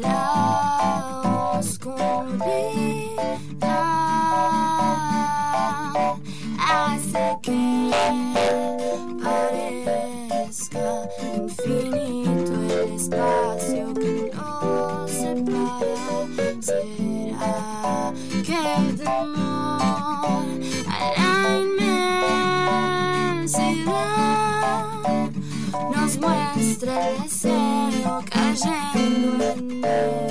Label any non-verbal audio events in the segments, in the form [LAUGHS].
la oscuridad hace que parezca infinito el espacio que nos separa. Será que el muestra el deseo cayendo en espiral,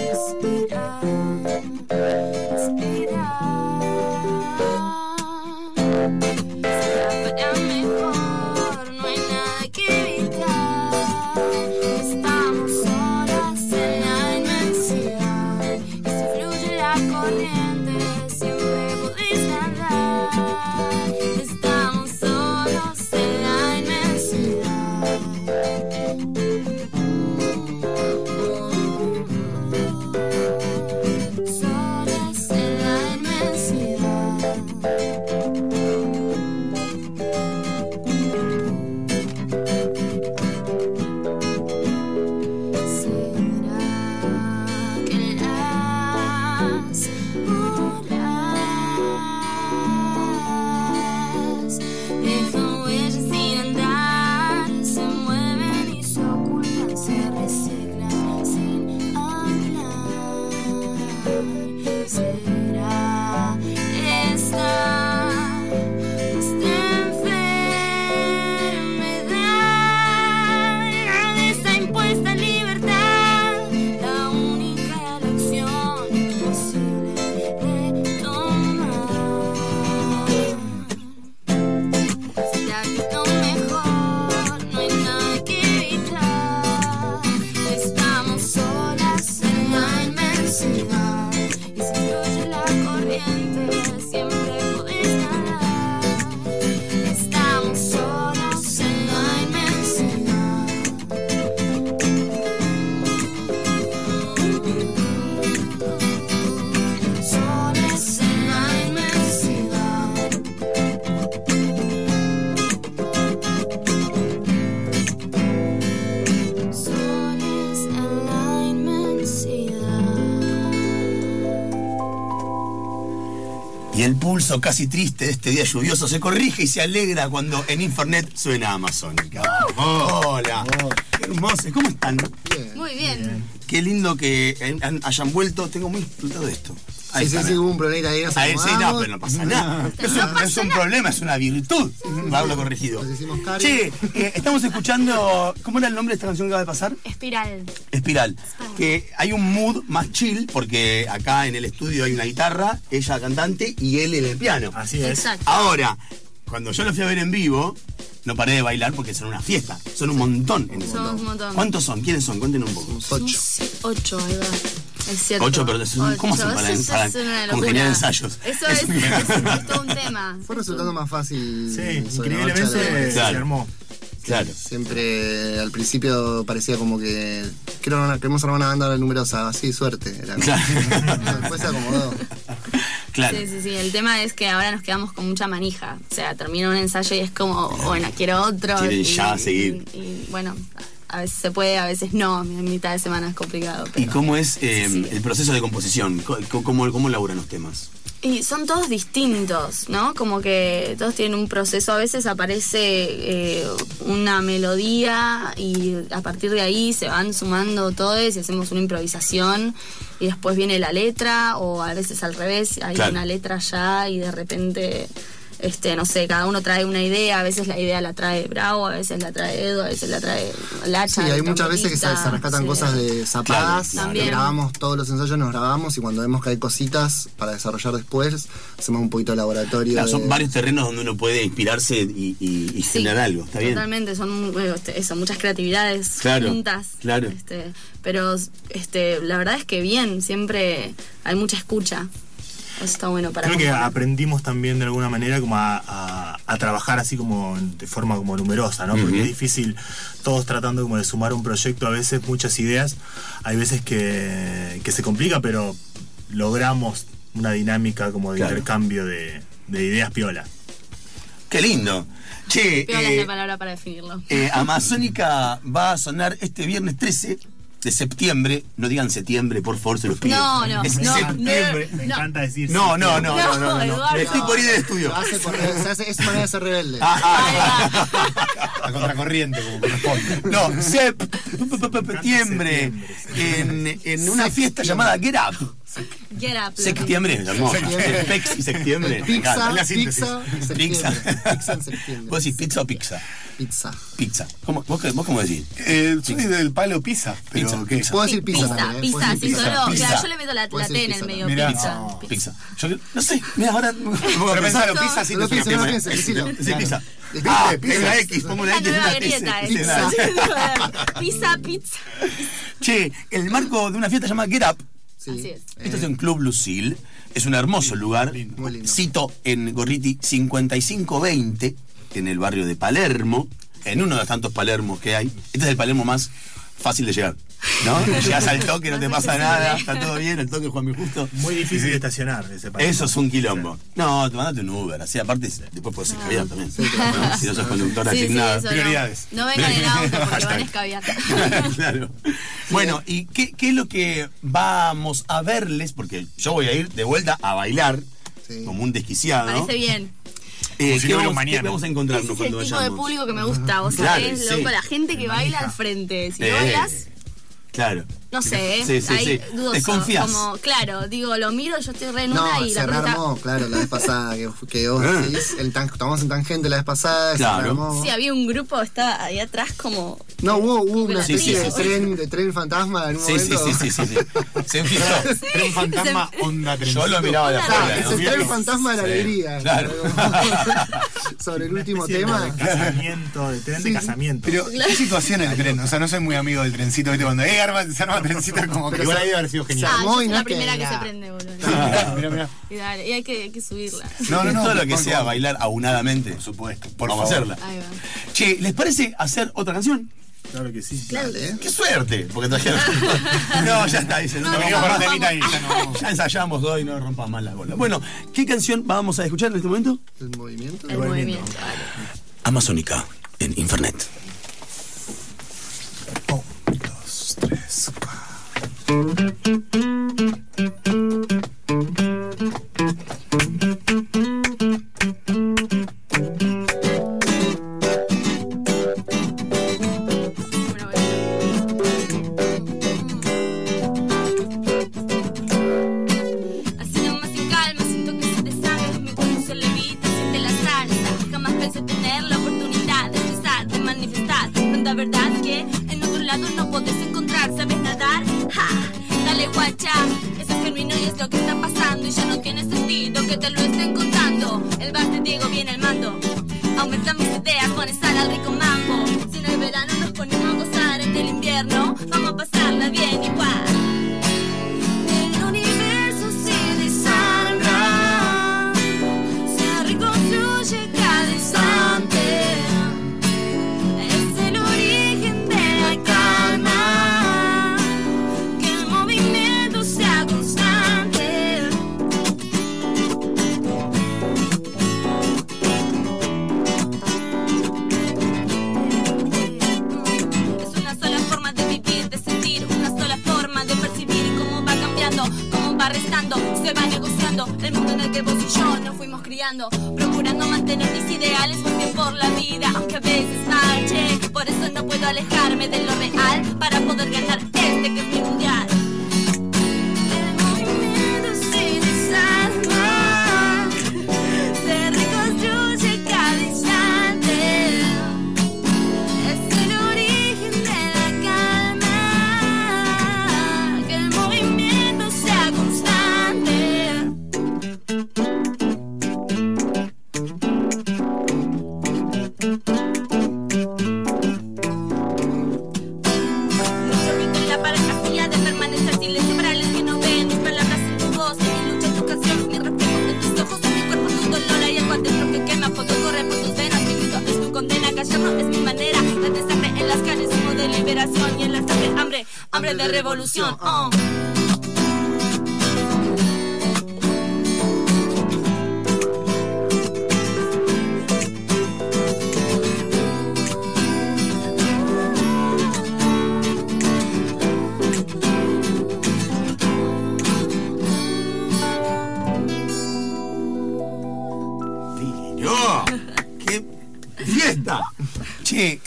Y el pulso casi triste de este día lluvioso se corrige y se alegra cuando en Infernet suena Amazónica. Hola, qué hermosos, ¿cómo están? Muy bien. Qué lindo que hayan vuelto, tengo muy disfrutado de esto. Ahí Sí, sí, sí, ¿no? hubo un problema ahí, nos Ahí sí, no, pero no pasa nada. Es, No un, pasa es un nada. problema, es una virtud. Hablo corregido. Che, eh, estamos escuchando. ¿Cómo era el nombre de esta canción que acaba de pasar? Espiral. Espiral. Que hay un mood más chill, porque acá en el estudio hay una guitarra, ella cantante y él en el piano. Así es. Exacto. Ahora, cuando yo lo fui a ver en vivo, no paré de bailar porque son una fiesta. Son un montón en mundo. un montón. ¿Cuántos son? ¿Quiénes son? Cuéntenos un poco. Ocho. Ocho, ahí va. Es cierto. Ocho, pero es un- ¿cómo hacen Ocho, para- eso para es una locura. congeniar ensayos? Eso Es es, es, es todo un tema. Fue resultando más fácil. Sí, sobre la marcha increíblemente de- se Claro. armó. Claro. Siempre al principio parecía como que quiero una- queremos armar una banda numerosa, así suerte. Era Claro. [LAUGHS] Después se acomodó. Claro. Sí, sí, sí. El tema es que ahora nos quedamos con mucha manija. O sea, termina un ensayo y es como, bueno, quiero otro. Quieren y, ya seguir. Y, y, bueno, a veces se puede, a veces no. En mitad de semana es complicado. ¿Y cómo es eh, Sí, sí. el proceso de composición? Co- co- ¿Cómo, cómo laburan los temas? Y son todos distintos, ¿no? Como que todos tienen un proceso. A veces aparece eh, una melodía y a partir de ahí se van sumando todos y hacemos una improvisación y después viene la letra o a veces al revés, hay Claro. una letra ya y de repente, este, no sé, cada uno trae una idea. A veces la idea la trae Bravo, a veces la trae Edo, a veces la trae Lacha. Sí, hay muchas veces que se, rescatan sí. cosas de zapadas, Claro, también. grabamos todos los ensayos, nos grabamos y cuando vemos que hay cositas para desarrollar después, hacemos un poquito de laboratorio. Claro, de- son varios terrenos donde uno puede inspirarse y, y- y Sí, generar algo. ¿Está bien? Totalmente, son bueno, este, eso, muchas creatividades Claro, juntas. claro. Este, pero este, la verdad es que bien, siempre hay mucha escucha. Eso está bueno para Creo que componer. aprendimos también de alguna manera como a, a- a trabajar así como de forma como numerosa, ¿no? Porque es difícil, todos tratando como de sumar un proyecto, a veces muchas ideas, hay veces que, que se complica, pero logramos una dinámica como de Claro. intercambio de, de ideas piola. Qué lindo. Che, Piola es eh, la palabra para definirlo. eh, Amazónica va a sonar este viernes 13 de septiembre. No digan septiembre, por favor, se los pido. No, no, Es no, septiembre. Me encanta decir. No, no, no, no, No, no, no. Me estoy por ir del estudio. Hace se hace- es manera de ser rebelde. Ah, va. A contracorriente, como corresponde. No, septiembre. En, en una fiesta llamada Get Up. Get up. Septiembre, hermoso. Septiembre. Pex y septiembre. Pizza, pizza, Pizza. septiembre. Pizza en septiembre. ¿Vos decís pizza o pizza? Pizza. Pizza. ¿Cómo, vos, vos cómo decís? Eh, soy del palo pizza, pero Pizza, ¿qué? pizza. Puedo decir pizza, Pizza, también, ¿eh? pizza, sí, solo. Pizza. Claro, yo le meto la, la T en pizza el medio. Pizza. Mirá. pizza. Pizza. Yo no sé, mira, ahora. [LAUGHS] Pero pensalo, pizza sí No pienses, no pizza. pienses. Sí, pizza. ¿Viste? Ah, Pizza. X, pongo una La X grieta S. esa. Pizza, pizza. Che, el marco de una fiesta llamada Get Up. Sí. Así es. Esto es en Club Lucille. Es un hermoso lugar. Muy lindo. Cito en Gorriti 5520, en el barrio de Palermo, en uno de los tantos Palermos que hay. Este es el Palermo más fácil de llegar. ¿No? [LAUGHS] Llegas al toque, no te pasa nada, está todo bien, el toque Juan Mi Justo. Muy difícil de estacionar ese país. Eso es un quilombo. No, te mandaste un Uber, así aparte después puedes escabiar también. ¿no? Si no sos conductora Sí, sí, eso no. Prioridades. No vengan en auto porque van a escabiar. [LAUGHS] claro. Bueno, ¿y qué, qué es lo que vamos a verles? Porque yo voy a ir de vuelta a bailar Sí. como un desquiciado. Parece bien. Eh, si ¿qué, vamos, mañana. qué vamos a Ese encontrarnos es el cuando tipo de vayamos? público que me gusta, vos Claro, sabés, sí. loco, la gente que baila al frente. Si Eh, no bailas, Claro. No sé, Sí, sí, ahí sí. dudoso. Desconfías. Como, claro, digo, lo miro, yo estoy re en una No, y se la pelota... rearmó, claro, la vez pasada que, que vos [LAUGHS] Ah. decís, el tan, tomamos en tangente la vez pasada, Claro. se rearmó. Sí, había un grupo, estaba ahí atrás como... No, hubo, hubo una Sí, especie sí, de sí. tren, de tren fantasma en un Sí, sí, momento. sí, sí, sí, sí. Se [LAUGHS] infiltró. Tren fantasma, onda tren. Yo lo miraba de Ah, afuera. es el tren fantasma de la alegría. claro. [LAUGHS] Sobre el último tema. De casamiento, de tren de casamiento. Pero, ¿qué situación el tren? O sea, no soy muy amigo del trencito, ¿viste? Cuando, eh, arma, se arma trencito, como que igual ahí haber sido genial. Ah, yo soy no la primera que se prende, boludo. Mira, mira, mira. Y, dale, y hay que, hay que subirla. No, no, no. Todo lo que sea bailar aunadamente. Por supuesto, por Vamos a favor. hacerla. Ahí va. Che, ¿les parece hacer otra canción? Claro que sí. Dale. ¡Qué suerte! Porque trajeron. no, ya está, dice. No, No, no, ya no vamos. Ya ensayamos dos y no rompas más la bola. Bueno, ¿qué canción vamos a escuchar en este momento? El movimiento. El movimiento, dale. Amazónica en Infernet. Thank you. En el invierno vamos a pasarla bien igual. El se va negociando el mundo en el que vos y yo nos fuimos criando, procurando mantener mis ideales muy bien por la vida, aunque a veces marche. Por eso no puedo alejarme de lo real para poder ganar este que es mi mundial. Revolución. oh.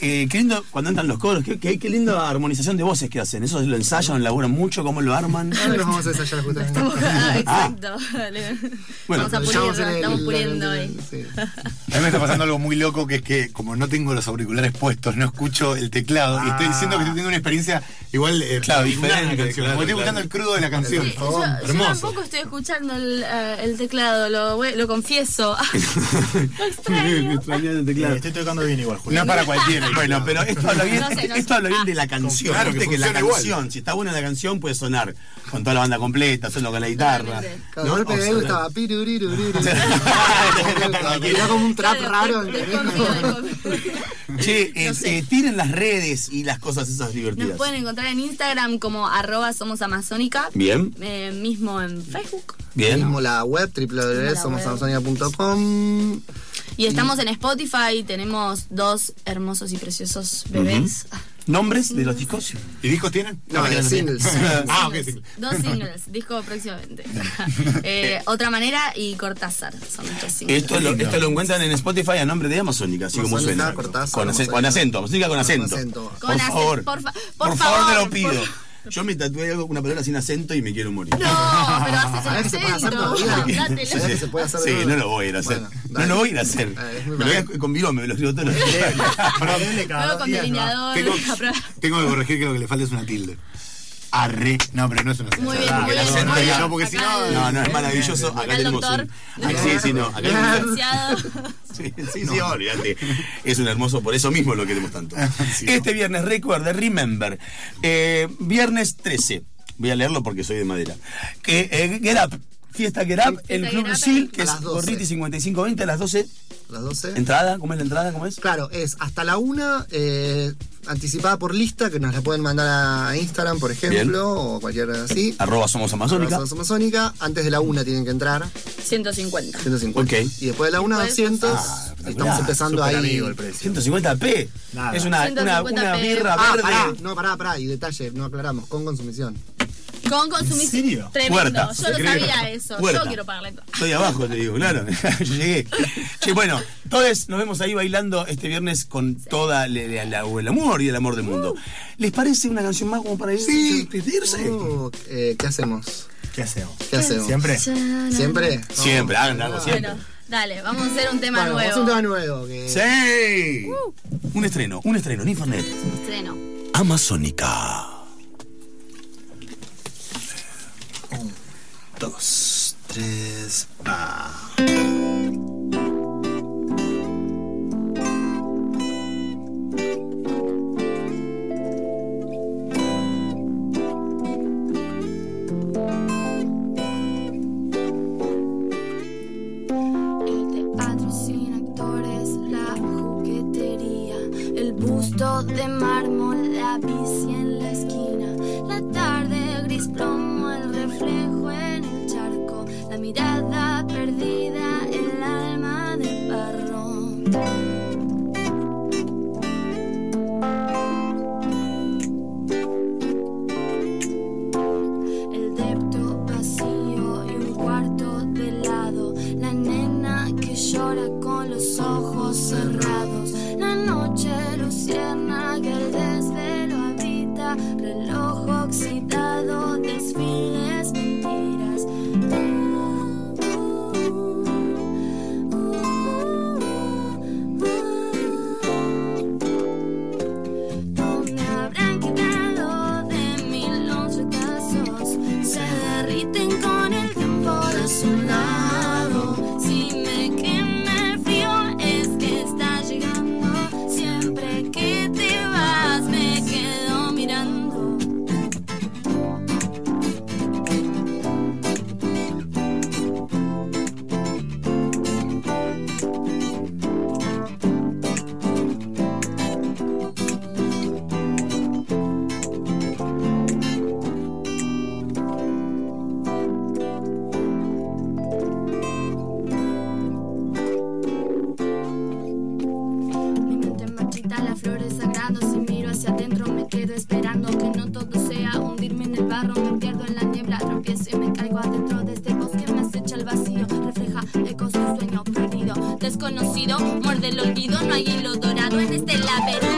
Eh, qué lindo cuando entran los coros, qué, qué, qué linda armonización de voces que hacen. Eso lo ensayan, lo elaboran mucho, cómo lo arman. Ahora nos vamos a ensayar justamente. [LAUGHS] Ah, exacto. Bueno, Vamos a el- estamos en puliendo ahí. sí. [LAUGHS] A mí me está pasando algo muy loco que es que como no tengo los auriculares puestos, no escucho el teclado y estoy diciendo que estoy teniendo una experiencia igual eh, Claro, diferente, canción. claro, Como estoy claro. escuchando el crudo de la canción. Sí, yo, yo Hermoso. tampoco estoy escuchando el, eh, el teclado, lo, lo confieso. [LAUGHS] Lo extraño. Extrañar el teclado. Estoy tocando bien igual, No Julián. para cualquiera. [LAUGHS] Bueno, pero esto habla bien, No sé, no esto habla bien de la canción. Claro, que que la igual. canción, si está buena la canción, puede sonar con toda la banda completa, solo con la guitarra. Cada ¿no? golpe de estaba. Era como un trap raro. Che, eh, No sé. eh, tiren las redes y las cosas esas divertidas. Nos pueden encontrar en Instagram como arroba somos amazónica. Bien, Eh, mismo en Facebook. bien. Mismo la web www.somosamazonia.com Y estamos en Spotify. Tenemos dos hermosos y preciosos bebés. Ah, ¿Nombres de los discos? ¿Y discos tienen? No, que de no singles. Ah, ok, singles. Dos singles, disco próximamente. [LAUGHS] Eh, otra manera y Cortázar son nuestros singles. Esto lo, esto lo encuentran en Spotify a nombre de Amazónica, así como suena. Cortázar, con, acento, Amazónica. con acento, Amazónica con acento. acento. Con por acen- favor. por fa- por por favor, te favor, lo pido. Yo me tatué una palabra sin acento y me quiero morir. No, pero haces ¿Sabés [LAUGHS] que se puede el hacer acento. que [LAUGHS] se puede hacer Sí, no lo voy a ir a hacer. Bueno, no lo voy a ir a hacer. Eh, me lo voy a, con virome, me lo escribo todos los días. Con delineador. [LAUGHS] Tengo, que corregir que lo que le falta es una tilde. Arre. No, pero no es una tilde. Muy bien, Ah, muy bien, muy ya bien. no, porque si no. No, no, es maravilloso. Acá tenemos un. Sí, sí, no. Acá Sí, sí, [LAUGHS] sí, olvídate. Es un hermoso, por eso mismo lo queremos tanto. Sí, este viernes, recuerde, remember. eh, viernes 13. Voy a leerlo porque soy de madera. Que, eh, Get Up. Fiesta Fiesta el Get Club Up Lucil, que es las 12. Gorriti 5520 a las 12. Las 12. Entrada, ¿cómo es la entrada? ¿Cómo es? Claro, es hasta la una, eh, anticipada por lista, que nos la pueden mandar a Instagram, por ejemplo, o cualquier así. Arroba somos Amazónica. Somos Amazónica. Antes de la una tienen que entrar, 150. 150. Ok. Y después de la una, Después- 200. Ah, estamos empezando ahí. amigo el precio. 150p. Nada. Es una, una, 150p. una birra Ah, verde. pará, no, pará, pará. Y detalle, no aclaramos, con consumición. Con consumición. serio? Tremendo. Puerta. Yo lo sabía eso. Puerta. Yo quiero pagarle. Estoy abajo, te digo, claro. [LAUGHS] Yo llegué. Che, bueno, todos nos vemos ahí bailando este viernes con toda la- la- la- el amor y el amor del mundo. ¿Les parece una canción más como para ir- Sí. irse? Oh, eh, ¿Qué hacemos? ¿Qué hacemos? ¿Qué hacemos? ¿Siempre? ¿Siempre? Siempre, hagan algo siempre. Bueno, dale, vamos a hacer un tema Bueno, vamos a nuevo. un tema nuevo. Que... ¡Sí! Un estreno, un estreno en Infonet. Estreno. Amazónica. Tres, va. El teatro sin actores, la juguetería, el busto de mármol, la bici en la esquina, la tarde gris mirada perdida, el alma de barro. El depto vacío del olvido no hay hilo dorado en este laberinto.